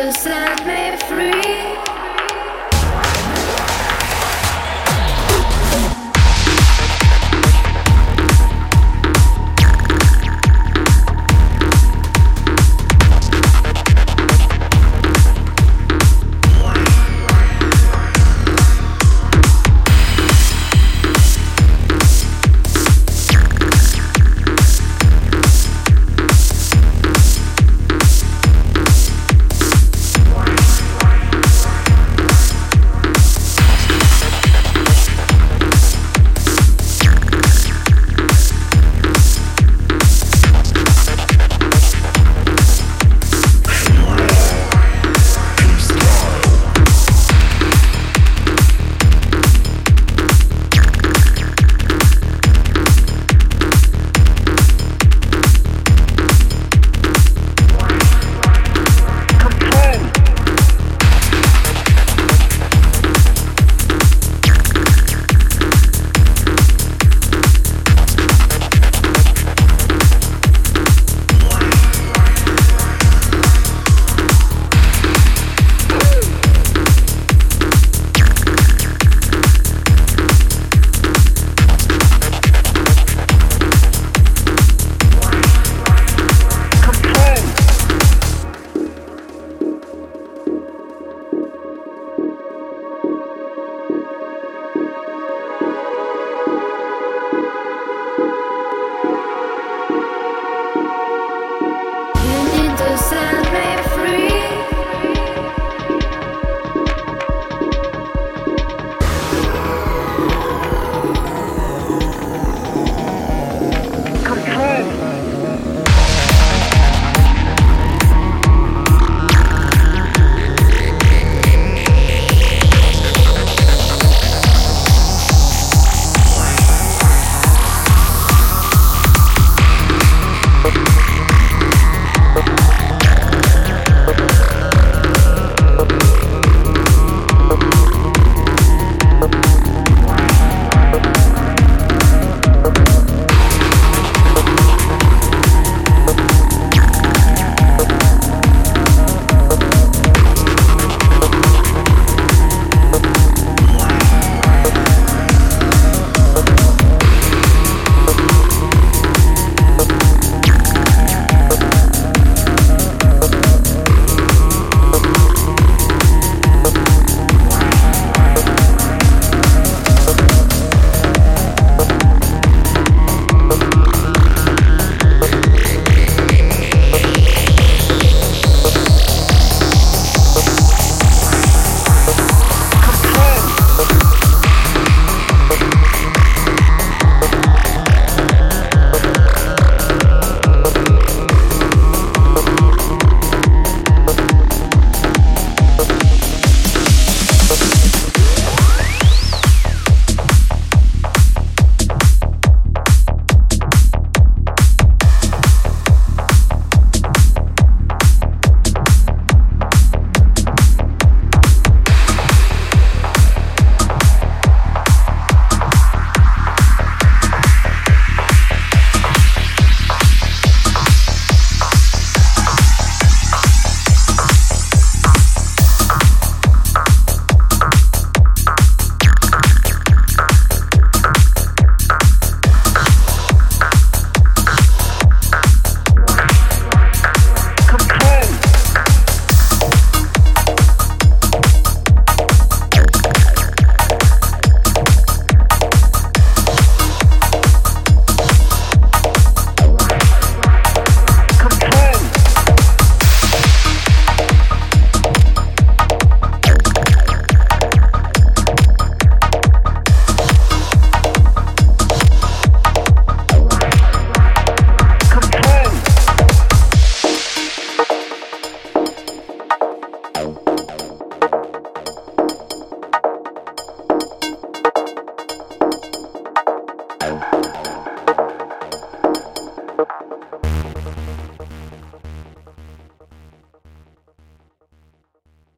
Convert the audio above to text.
To set me free.